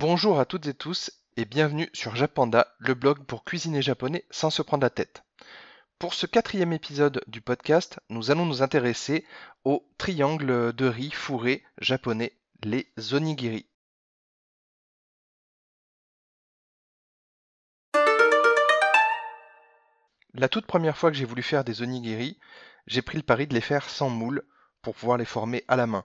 Bonjour à toutes et tous et bienvenue sur Japanda, le blog pour cuisiner japonais sans se prendre la tête. Pour ce quatrième épisode du podcast, nous allons nous intéresser au triangle de riz fourré japonais, les onigiri. La toute première fois que j'ai voulu faire des onigiri, j'ai pris le pari de les faire sans moule pour pouvoir les former à la main.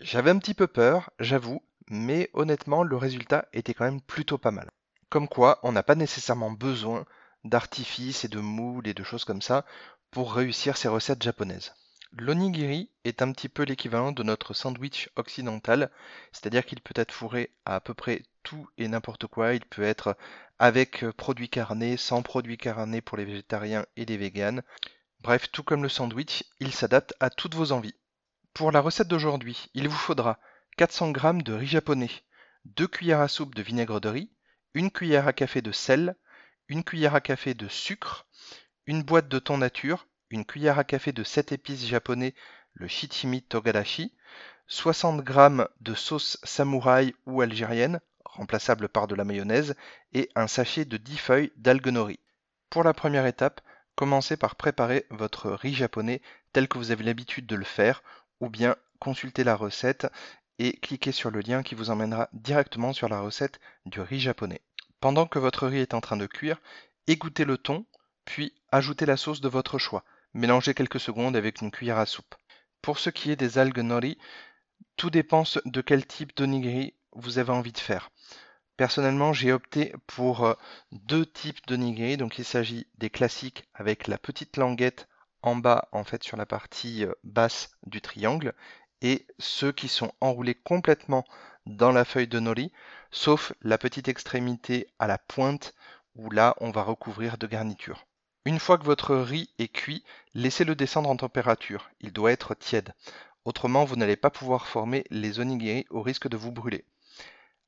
J'avais un petit peu peur, j'avoue, mais honnêtement, le résultat était quand même plutôt pas mal. Comme quoi, on n'a pas nécessairement besoin d'artifices et de moules et de choses comme ça pour réussir ces recettes japonaises. L'onigiri est un petit peu l'équivalent de notre sandwich occidental, c'est-à-dire qu'il peut être fourré à peu près tout et n'importe quoi. Il peut être avec produits carnés, sans produits carnés pour les végétariens et les véganes. Bref, tout comme le sandwich, il s'adapte à toutes vos envies. Pour la recette d'aujourd'hui, il vous faudra 400 g de riz japonais, 2 cuillères à soupe de vinaigre de riz, une cuillère à café de sel, une cuillère à café de sucre, une boîte de thon nature, une cuillère à café de 7 épices japonais, le shichimi togarashi, 60 g de sauce samouraï ou algérienne, remplaçable par de la mayonnaise, et un sachet de 10 feuilles d'algues nori. Pour la première étape, commencez par préparer votre riz japonais tel que vous avez l'habitude de le faire, ou bien consultez la recette et cliquez sur le lien qui vous emmènera directement sur la recette du riz japonais. Pendant que votre riz est en train de cuire, égouttez le thon, puis ajoutez la sauce de votre choix. Mélangez quelques secondes avec une cuillère à soupe. Pour ce qui est des algues nori, tout dépend de quel type d'onigiri vous avez envie de faire. Personnellement, j'ai opté pour euh, deux types d'onigiri. Donc, il s'agit des classiques avec la petite languette en bas, en fait, sur la partie euh, basse du triangle, et ceux qui sont enroulés complètement dans la feuille de nori, sauf la petite extrémité à la pointe où là, on va recouvrir de garniture. Une fois que votre riz est cuit, laissez-le descendre en température. Il doit être tiède. Autrement, vous n'allez pas pouvoir former les onigiri au risque de vous brûler.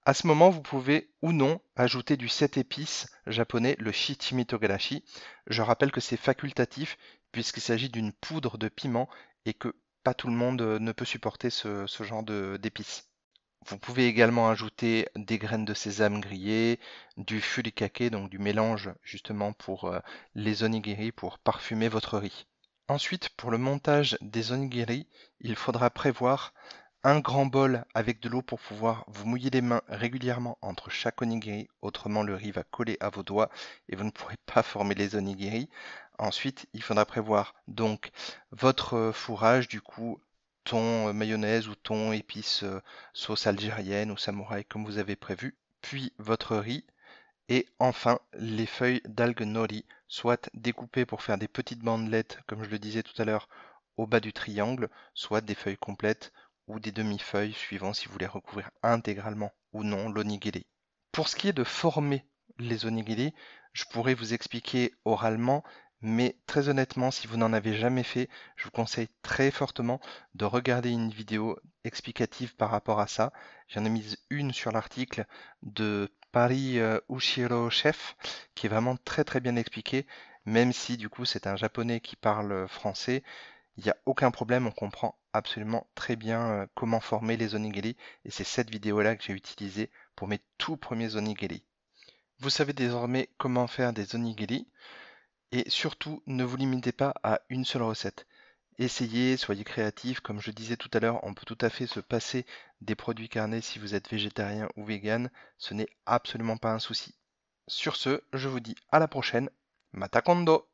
À ce moment, vous pouvez ou non ajouter du 7 épices japonais, le shichimi togarashi. Je rappelle que c'est facultatif puisqu'il s'agit d'une poudre de piment et que pas tout le monde ne peut supporter ce, genre d'épices. Vous pouvez également ajouter des graines de sésame grillées, du furikake, donc du mélange justement pour euh, les onigiri pour parfumer votre riz. Ensuite, pour le montage des onigiri, il faudra prévoir un grand bol avec de l'eau pour pouvoir vous mouiller les mains régulièrement entre chaque onigiri, autrement le riz va coller à vos doigts et vous ne pourrez pas former les onigiri. Ensuite, il faudra prévoir donc votre fourrage du coup thon, euh, mayonnaise ou thon, épices, euh, sauce algérienne ou samouraï comme vous avez prévu, puis votre riz, et enfin les feuilles d'algues nori, soit découpées pour faire des petites bandelettes, comme je le disais tout à l'heure, au bas du triangle, soit des feuilles complètes ou des demi-feuilles, suivant si vous voulez recouvrir intégralement ou non l'onigiri. Pour ce qui est de former les onigiri, je pourrais vous expliquer oralement, mais très honnêtement, si vous n'en avez jamais fait, je vous conseille très fortement de regarder une vidéo explicative par rapport à ça. J'en ai mis une sur l'article de Paris euh, Ushiro Chef, qui est vraiment très très bien expliqué, même si du coup c'est un japonais qui parle français. Il n'y a aucun problème, on comprend absolument très bien euh, comment former les onigiri, et c'est cette vidéo-là que j'ai utilisée pour mes tout premiers onigiri. Vous savez désormais comment faire des onigiri. Et surtout, ne vous limitez pas à une seule recette. Essayez, soyez créatif. Comme je disais tout à l'heure, on peut tout à fait se passer des produits carnés si vous êtes végétarien ou vegan. Ce n'est absolument pas un souci. Sur ce, je vous dis à la prochaine. Matakondo